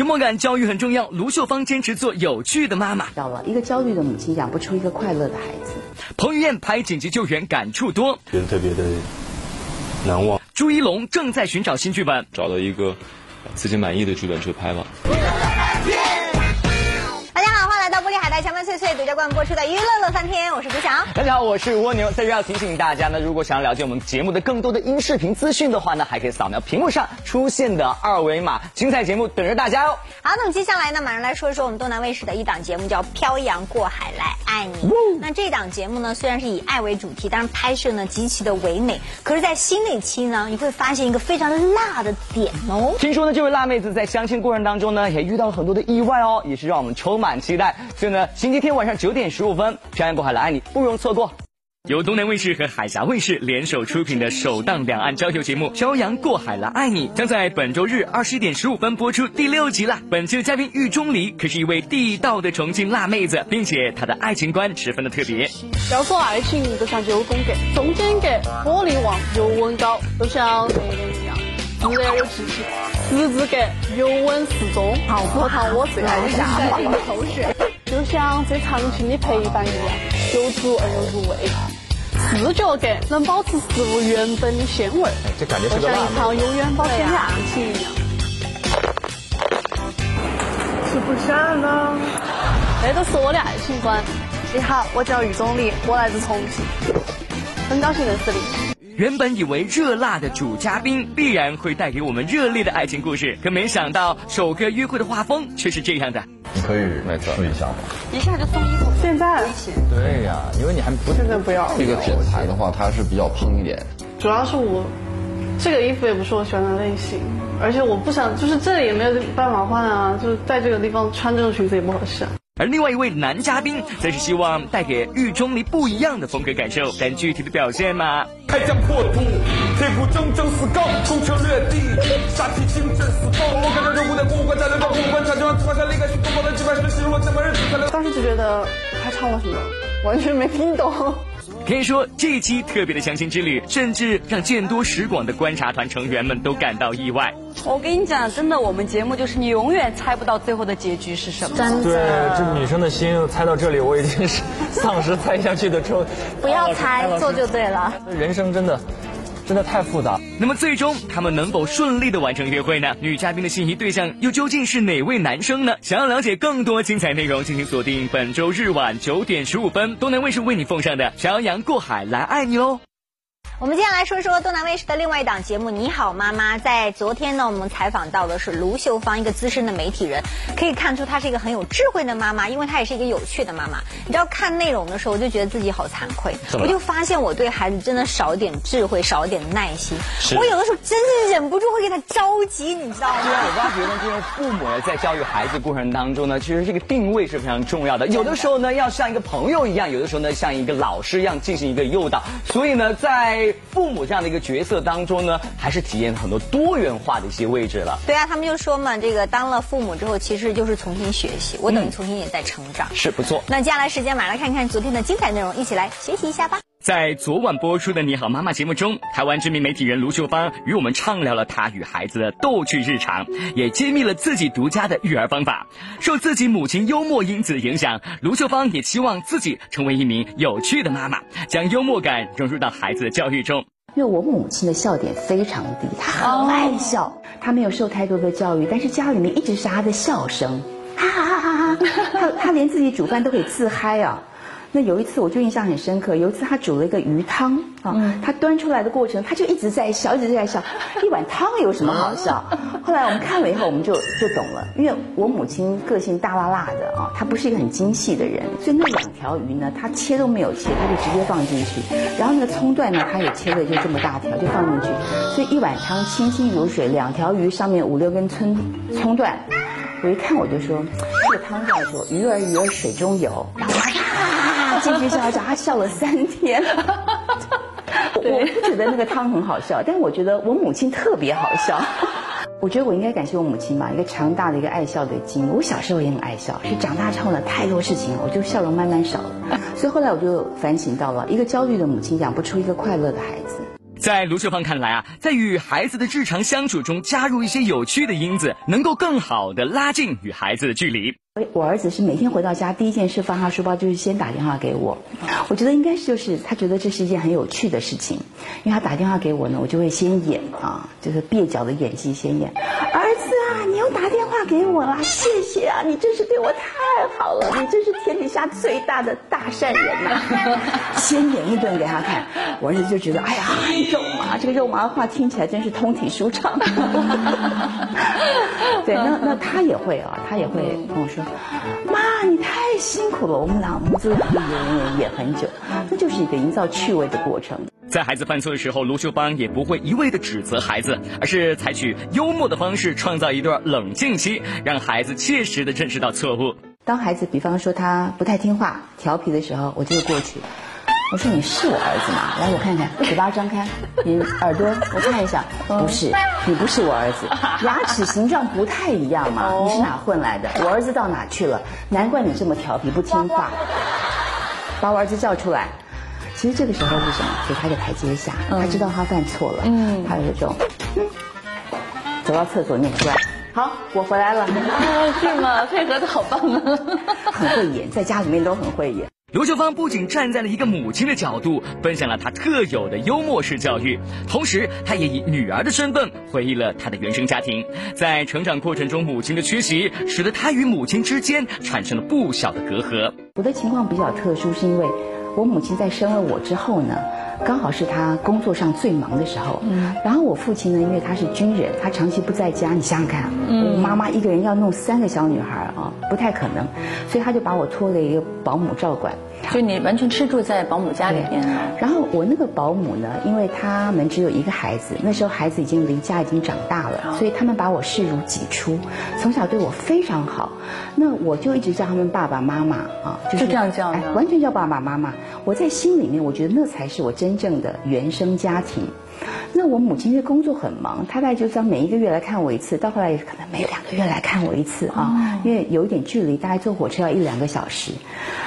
幽默感教育很重要，卢秀芳坚持做有趣的妈妈。到了一个焦虑的母亲养不出一个快乐的孩子。彭于晏拍紧急救援感触多，觉得特别的难忘。朱一龙正在寻找新剧本，找到一个自己满意的剧本去拍吧。岁岁独家冠播出的娱乐乐翻天，我是朱翔。大家好，我是蜗牛。在这要提醒大家呢，如果想要了解我们节目的更多的音视频资讯的话呢，还可以扫描屏幕上出现的二维码，精彩节目等着大家哦。好，那么接下来呢，马上来说一说我们东南卫视的一档节目，叫《漂洋过海来爱你》。那这档节目呢，虽然是以爱为主题，但是拍摄呢极其的唯美。可是，在新的一期呢，你会发现一个非常辣的点哦。听说呢，这位辣妹子在相亲过程当中呢，也遇到了很多的意外哦，也是让我们充满期待。所以呢。星期天晚上九点十五分，《漂洋过海来爱你》不容错过。由东南卫视和海峡卫视联手出品的首档两岸交流节目《漂洋过海来爱你》将在本周日二十一点十五分播出第六集了。本期的嘉宾玉钟离可是一位地道的重庆辣妹子，并且她的爱情观十分的特别。要说爱情，就像九宫格，中间格火力旺，油温高，就像热恋一样，自然有激情；十字格油温适中，好符合我最爱的下饭头饰。就像最长情的陪伴一样，有足而又入味。视觉感能保持食物原本的鲜味，这感觉是个像一场永远保鲜的爱情一样。吃不下了？这都是我的爱情观。你好，我叫于总理，我来自重庆，很高兴认识你。原本以为热辣的主嘉宾必然会带给我们热烈的爱情故事，可没想到首个约会的画风却是这样的。你可以试一下吗？一下就送衣服，现在？对呀，因为你还不现在不要。这个剪裁的话，它是比较蓬一点。主要是我这个衣服也不是我喜欢的类型，而且我不想，就是这里也没有办法换啊，就是在这个地方穿这种裙子也不合适。而另外一位男嘉宾则是希望带给狱中离不一样的风格感受，但具体的表现嘛？开疆扩土，铁骨铮铮死高，攻城略地，杀气清震四方。我看到这五代古武官在那个古官，长江出下那个许多宝的几百世是我怎么认识？当时就觉得他唱了什么，完全没听懂。可以说，这一期特别的相亲之旅，甚至让见多识广的观察团成员们都感到意外。我跟你讲，真的，我们节目就是你永远猜不到最后的结局是什么。真的，对，这女生的心猜到这里，我已经是丧失猜下去的冲。不要猜，做就对了。人生真的。真的太复杂。那么最终他们能否顺利的完成约会呢？女嘉宾的心仪对象又究竟是哪位男生呢？想要了解更多精彩内容，敬请锁定本周日晚九点十五分，东南卫视为你奉上的《漂洋过海来爱你》哦。我们接下来说说东南卫视的另外一档节目《你好妈妈》。在昨天呢，我们采访到的是卢秀芳，一个资深的媒体人，可以看出她是一个很有智慧的妈妈，因为她也是一个有趣的妈妈。你知道看内容的时候，我就觉得自己好惭愧，我就发现我对孩子真的少点智慧，少点耐心。我有的时候真的忍不住会给他着急，你知道吗？对啊，我发觉呢，就是父母在教育孩子过程当中呢，其实这个定位是非常重要的。有的时候呢，要像一个朋友一样；有的时候呢，像一个老师一样进行一个诱导。所以呢，在父母这样的。一个角色当中呢，还是体验很多多元化的一些位置了。对啊，他们就说嘛，这个当了父母之后，其实就是重新学习。我等于重新也在成长，是不错。那接下来时间，马上看看昨天的精彩内容，一起来学习一下吧。在昨晚播出的《你好妈妈》节目中，台湾知名媒体人卢秀芳与我们畅聊了她与孩子的逗趣日常，也揭秘了自己独家的育儿方法。受自己母亲幽默因子的影响，卢秀芳也期望自己成为一名有趣的妈妈，将幽默感融入到孩子的教育中。因为我母亲的笑点非常低，她很爱笑，她没有受太多的教育，但是家里面一直是她的笑声，哈哈哈哈哈，她她连自己煮饭都可以自嗨啊。那有一次我就印象很深刻，有一次他煮了一个鱼汤啊，他端出来的过程，他就一直在笑，一直在笑。一碗汤有什么好笑？后来我们看了以后，我们就就懂了，因为我母亲个性大辣辣的啊，她不是一个很精细的人，所以那两条鱼呢，她切都没有切，她就直接放进去。然后那个葱段呢，她也切的就这么大条，就放进去。所以一碗汤清清如水，两条鱼上面五六根葱葱段。我一看我就说，这个汤叫做鱼儿鱼儿水中游。继续笑笑，他笑了三天。我不觉得那个汤很好笑，但是我觉得我母亲特别好笑。我觉得我应该感谢我母亲吧，一个强大的一个爱笑的基因。我小时候也很爱笑，是长大之后呢，太多事情我就笑容慢慢少了。所以后来我就反省到了，一个焦虑的母亲养不出一个快乐的孩子。在卢秀芳看来啊，在与孩子的日常相处中加入一些有趣的因子，能够更好的拉近与孩子的距离。我儿子是每天回到家第一件事放下书包就是先打电话给我，我觉得应该是就是他觉得这是一件很有趣的事情，因为他打电话给我呢，我就会先演啊，就是蹩脚的演技先演。儿子啊，你又打电话给我啦，谢谢啊，你真是对我太好了，你真是天底下最大的大善人呐！先演一顿给他看，我儿子就觉得哎呀肉麻，这个肉麻的话听起来真是通体舒畅。对，那那他也会啊，他也会跟我说。妈，你太辛苦了，我们俩母子俩演演演演很久，那就是一个营造趣味的过程。在孩子犯错的时候，卢秀芳也不会一味的指责孩子，而是采取幽默的方式，创造一段冷静期，让孩子切实的认识到错误。当孩子比方说他不太听话、调皮的时候，我就会过去。我说你是我儿子吗？来，我看看，嘴巴张开，你耳朵我看一下，不是，你不是我儿子，牙齿形状不太一样嘛，你是哪混来的？我儿子到哪去了？难怪你这么调皮不听话，把我儿子叫出来。其实这个时候是什么？给他一个台阶下，他知道他犯错了，嗯，他有一种，走到厕所念出来，好，我回来了，是吗？配合的好棒啊，很会演，在家里面都很会演。刘秀芳不仅站在了一个母亲的角度，分享了她特有的幽默式教育，同时她也以女儿的身份回忆了她的原生家庭。在成长过程中，母亲的缺席使得她与母亲之间产生了不小的隔阂。我的情况比较特殊，是因为我母亲在生了我之后呢。刚好是他工作上最忙的时候，嗯，然后我父亲呢，因为他是军人，他长期不在家，你想想看，我妈妈一个人要弄三个小女孩啊，不太可能，所以他就把我托给一个保姆照管。就你完全吃住在保姆家里面。然后我那个保姆呢，因为他们只有一个孩子，那时候孩子已经离家已经长大了，所以他们把我视如己出，从小对我非常好。那我就一直叫他们爸爸妈妈啊，就是这样叫，完全叫爸爸妈妈。我在心里面，我觉得那才是我真正的原生家庭。那我母亲因为工作很忙，她大概就这样每一个月来看我一次，到后来也可能每两个月来看我一次啊，因为有一点距离，大概坐火车要一两个小时。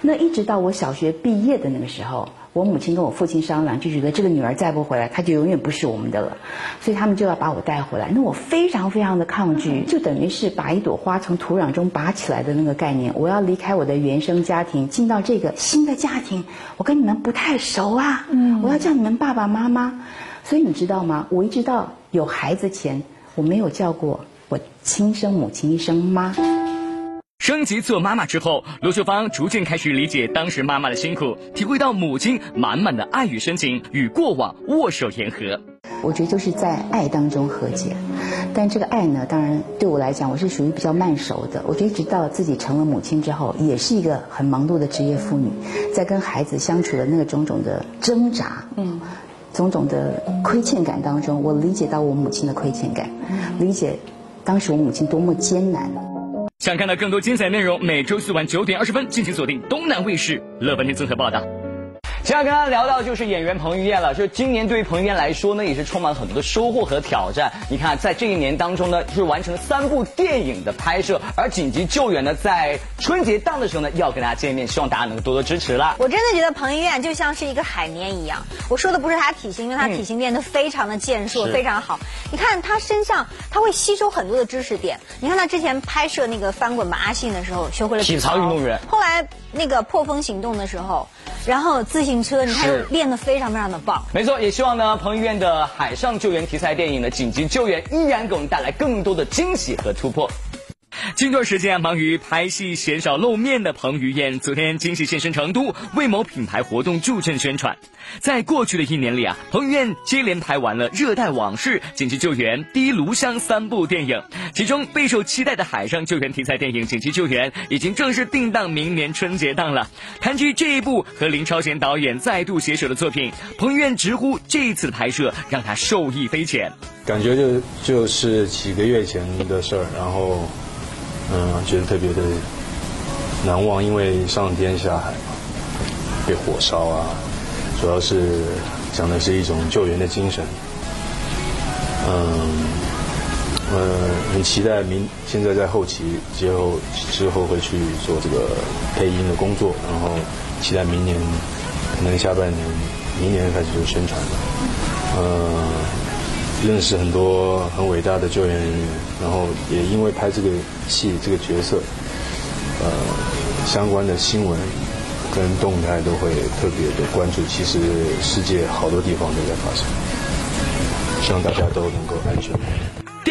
那一直到我小学毕业的那个时候，我母亲跟我父亲商量，就觉得这个女儿再不回来，她就永远不是我们的了，所以他们就要把我带回来。那我非常非常的抗拒，就等于是把一朵花从土壤中拔起来的那个概念。我要离开我的原生家庭，进到这个新的家庭，我跟你们不太熟啊，嗯，我要叫你们爸爸妈妈。所以你知道吗？我一直到有孩子前，我没有叫过我亲生母亲一声妈。升级做妈妈之后，卢秀芳逐渐开始理解当时妈妈的辛苦，体会到母亲满满的爱与深情，与过往握手言和。我觉得就是在爱当中和解，但这个爱呢，当然对我来讲，我是属于比较慢熟的。我觉得一直到自己成了母亲之后，也是一个很忙碌的职业妇女，在跟孩子相处的那个种种的挣扎，嗯。种种的亏欠感当中，我理解到我母亲的亏欠感，理解当时我母亲多么艰难。想看到更多精彩内容，每周四晚九点二十分，敬请锁定东南卫视《乐翻天》综合报道。接下来跟大家聊到就是演员彭于晏了。就今年对于彭于晏来说呢，也是充满了很多的收获和挑战。你看，在这一年当中呢，就是完成了三部电影的拍摄，而紧急救援呢，在春节档的时候呢，要跟大家见面，希望大家能够多多支持了。我真的觉得彭于晏就像是一个海绵一样。我说的不是他体型，因为他体型变得非常的健硕，非常好。你看他身上，他会吸收很多的知识点。你看他之前拍摄那个翻滚吧阿信的时候，学会了体操运动员。后来那个破风行动的时候，然后自行。车，你看练得非常非常的棒。没错，也希望呢，彭于晏的海上救援题材电影呢紧急救援依然给我们带来更多的惊喜和突破。近段时间忙于拍戏，鲜少露面的彭于晏，昨天惊喜现身成都，为某品牌活动助阵宣传。在过去的一年里啊，彭于晏接连拍完了《热带往事》《紧急救援》《第一炉香》三部电影，其中备受期待的海上救援题材电影《紧急救援》已经正式定档明年春节档了。谈及这一部和林超贤导演再度携手的作品，彭于晏直呼这一次的拍摄让他受益匪浅，感觉就就是几个月前的事儿，然后。嗯，觉得特别的难忘，因为上天下海嘛，被火烧啊，主要是讲的是一种救援的精神。嗯，呃，很期待明现在在后期之后之后会去做这个配音的工作，然后期待明年可能下半年明年开始就宣传了。嗯，认识很多很伟大的救援人员，然后也因为拍这个戏这个角色，呃，相关的新闻跟动态都会特别的关注。其实世界好多地方都在发生，希望大家都能够安全。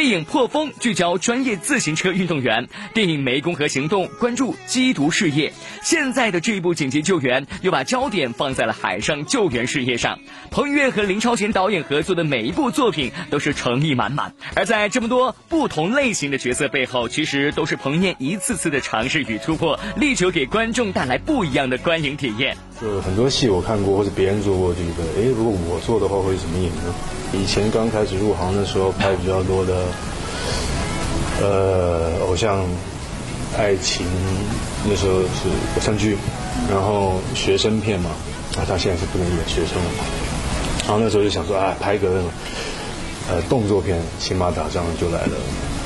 电影《破风》聚焦专业自行车运动员，电影《湄公河行动》关注缉毒事业。现在的这一部紧急救援又把焦点放在了海上救援事业上。彭于晏和林超贤导演合作的每一部作品都是诚意满满。而在这么多不同类型的角色背后，其实都是彭于晏一次次的尝试与突破，力求给观众带来不一样的观影体验。就很多戏我看过或者别人做过，就觉得哎，如果我做的话会怎么演呢？以前刚开始入行的时候拍比较多的，呃，偶像、爱情，那时候是偶像剧，然后学生片嘛，啊，他现在是不能演学生了，然后那时候就想说啊，拍个那种呃动作片，骑马打仗就来了，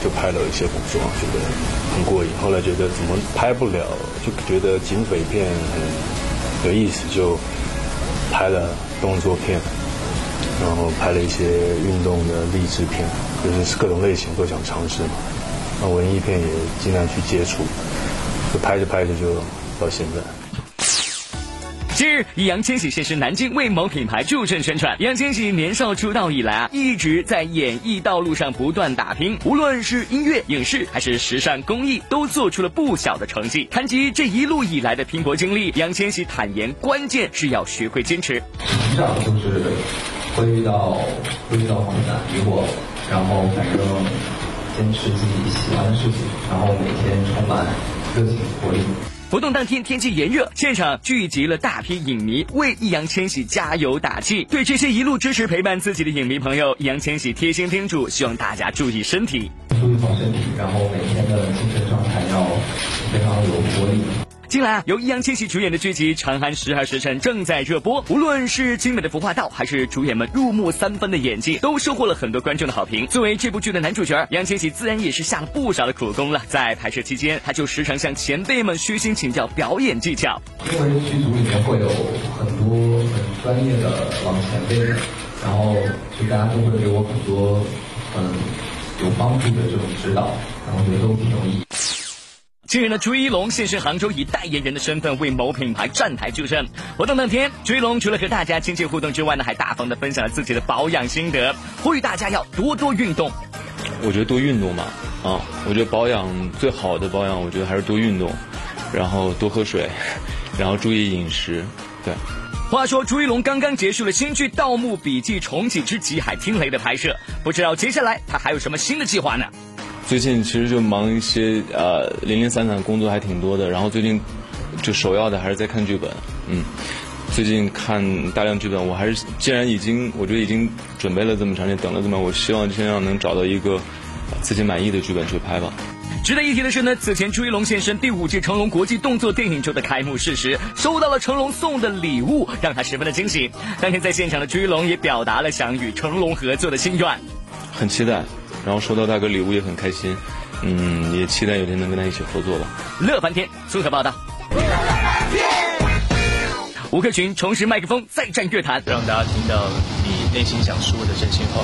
就拍了一些古装，觉得很过瘾。后来觉得怎么拍不了，就觉得警匪片很有意思，就拍了动作片。然后拍了一些运动的励志片，就是各种类型都想尝试嘛。那文艺片也尽量去接触，就拍着拍着就到现在。近日，易烊千玺现身南京为某品牌助阵宣传。易烊千玺年少出道以来啊，一直在演艺道路上不断打拼，无论是音乐、影视还是时尚、公益，都做出了不小的成绩。谈及这一路以来的拼搏经历，易烊千玺坦言，关键是要学会坚持。成长就是。会遇到会遇到困难疑惑，然后反正坚持自己喜欢的事情，然后每天充满热情活力。活动当天天气炎热，现场聚集了大批影迷为易烊千玺加油打气。对这些一路支持陪伴自己的影迷朋友，易烊千玺贴心叮嘱，希望大家注意身体，注意好身体，然后每天的精神状态要非常有活力。近来啊，由易烊千玺主演的剧集《长安十二时辰》正在热播。无论是精美的服化道，还是主演们入木三分的演技，都收获了很多观众的好评。作为这部剧的男主角，易烊千玺自然也是下了不少的苦功了。在拍摄期间，他就时常向前辈们虚心请教表演技巧。因为剧组里面会有很多很专业的老前辈，然后就大家都会给我很多很有帮助的这种指导，然后我觉得都挺有意义。近日呢，朱一龙现身杭州，以代言人的身份为某品牌站台助阵。活动当天，朱一龙除了和大家亲切互动之外呢，还大方的分享了自己的保养心得，呼吁大家要多多运动。我觉得多运动嘛，啊，我觉得保养最好的保养，我觉得还是多运动，然后多喝水，然后注意饮食。对。话说，朱一龙刚刚结束了新剧《盗墓笔记重启之极海听雷》的拍摄，不知道接下来他还有什么新的计划呢？最近其实就忙一些呃零零散散工作还挺多的，然后最近就首要的还是在看剧本，嗯，最近看大量剧本，我还是既然已经我觉得已经准备了这么长时间，等了这么，我希望尽量能找到一个自己满意的剧本去拍吧。值得一提的是呢，此前朱一龙现身第五届成龙国际动作电影周的开幕式时，收到了成龙送的礼物，让他十分的惊喜。当天在现场的朱一龙也表达了想与成龙合作的心愿，很期待。然后收到大哥礼物也很开心，嗯，也期待有天能跟他一起合作吧。乐翻天综合报道。吴克群重拾麦克风再战乐坛，让大家听到你内心想说的真心话。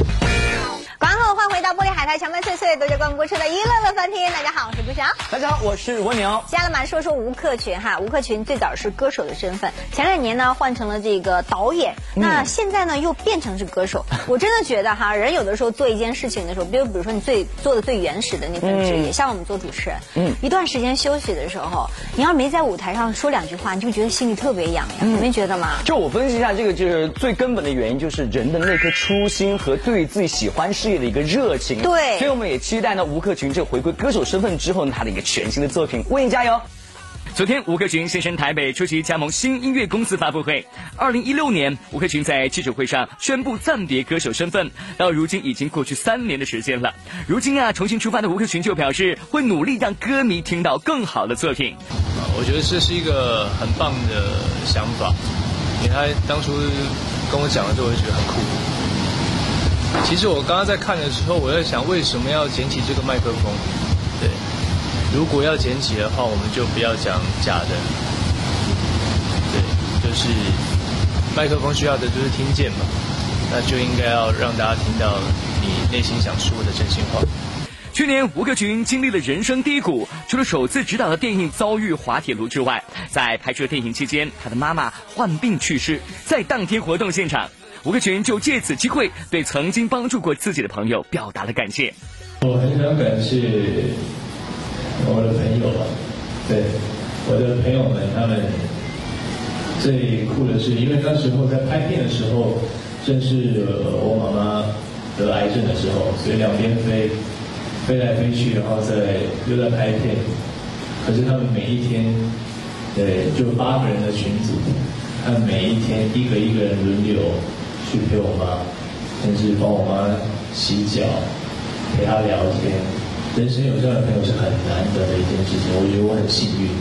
广后欢迎回到玻璃海苔，强麦脆脆，多着关播出的一乐乐翻天。大家好，我是朱翔。大家好，我是蜗牛。接下来说说吴克群哈，吴克群最早是歌手的身份，前两年呢换成了这个导演，那现在呢又变成是歌手。我真的觉得哈，人有的时候做一件事情的时候，比如比如说你最做的最原始的那份职业，像我们做主持人，嗯，一段时间休息的时候，你要没在舞台上说两句话，你就觉得心里特别痒痒，你没觉得吗？就我分析一下，这个就是最根本的原因，就是人的那颗初心和对自己喜欢事业的一个热情。对，所以我们也期待呢，吴克群这回归歌手身份之后呢，他的一个全新的作品，为你加油。昨天，吴克群现身台北出席加盟新音乐公司发布会。二零一六年，吴克群在记者会上宣布暂别歌手身份，到如今已经过去三年的时间了。如今啊，重新出发的吴克群就表示，会努力让歌迷听到更好的作品。我觉得这是一个很棒的想法，因为他当初跟我讲的时候，我就觉得很酷。其实我刚刚在看的时候，我在想为什么要捡起这个麦克风？对，如果要捡起的话，我们就不要讲假的。对，就是麦克风需要的就是听见嘛。那就应该要让大家听到你内心想说的真心话。去年吴克群经历了人生低谷，除了首次执导的电影遭遇滑铁卢之外，在拍摄电影期间，他的妈妈患病去世。在当天活动现场，吴克群就借此机会对曾经帮助过自己的朋友表达了感谢。我很想感谢我的朋友，对我的朋友们，他们最酷的是，因为那时候在拍片的时候，正是我妈妈得癌症的时候，所以两边飞。飞来飞去，然后在又在拍片，可是他们每一天，对，就八个人的群组，他们每一天一个一个人轮流去陪我妈，甚至帮我妈洗脚，陪她聊天。人生有这样的朋友是很难得的一件事情，我觉得我很幸运。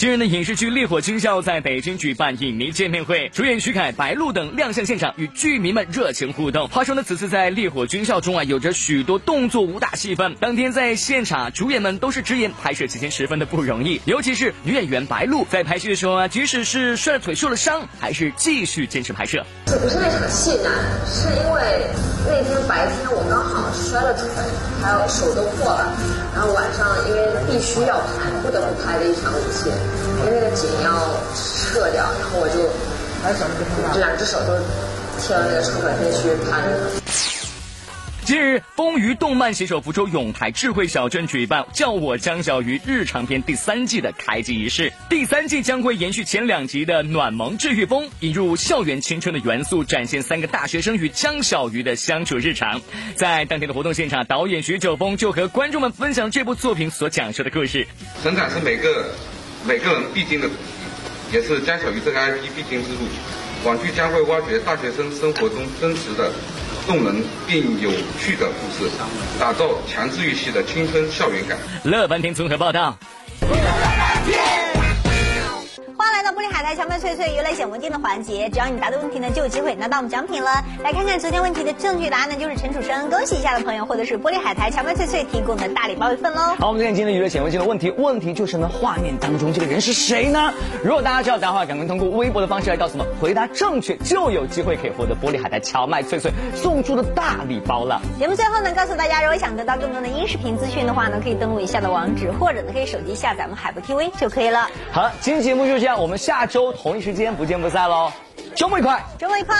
今日的影视剧《烈火军校》在北京举办影迷见面会，主演徐凯、白鹿等亮相现场，与剧迷们热情互动。话说呢，此次在《烈火军校》中啊，有着许多动作武打戏份。当天在现场，主演们都是直言，拍摄期间十分的不容易，尤其是女演员白鹿，在拍戏的时候啊，即使是摔了腿、受了伤，还是继续坚持拍摄。这不是那场戏难，是因为那天白天刚好摔了腿，还有手都破了，然后晚上因为必须要拍，不得不拍的一场舞戏。因为那个景要撤掉，然后我就这两只手都贴到那个创可贴去拍。近日，风鱼动漫携手福州永泰智慧小镇举办《叫我江小鱼》日常篇第三季的开机仪式。第三季将会延续前两集的暖萌治愈风，引入校园青春的元素，展现三个大学生与江小鱼的相处日常。在当天的活动现场，导演徐九峰就和观众们分享这部作品所讲述的故事。成长是每个。每个人必经的主题，也是江小鱼这个 IP 必经之路。网剧将会挖掘大学生生活中真实的、动人并有趣的故事，打造强治愈系的青春校园感。乐翻天综合报道。玻璃海苔荞麦脆脆娱乐显微镜的环节，只要你答对问题呢，就有机会拿到我们奖品了。来看看昨天问题的正确答案呢，就是陈楚生，恭喜一下的朋友，获得是玻璃海苔荞麦脆脆提供的大礼包一份喽。好，我们看今天娱乐显微镜的问题，问题就是呢，画面当中这个人是谁呢？如果大家知道答案的话，赶快通过微博的方式来告诉我们，回答正确就有机会可以获得玻璃海苔荞麦脆脆送出的大礼包了。节目最后呢，告诉大家，如果想得到更多的音视频资讯的话呢，可以登录以下的网址，或者呢，可以手机下载我们海博 TV 就可以了。好了，今天节目就是这样，我我们下周同一。时间不见不散喽，周末愉快，周末愉快。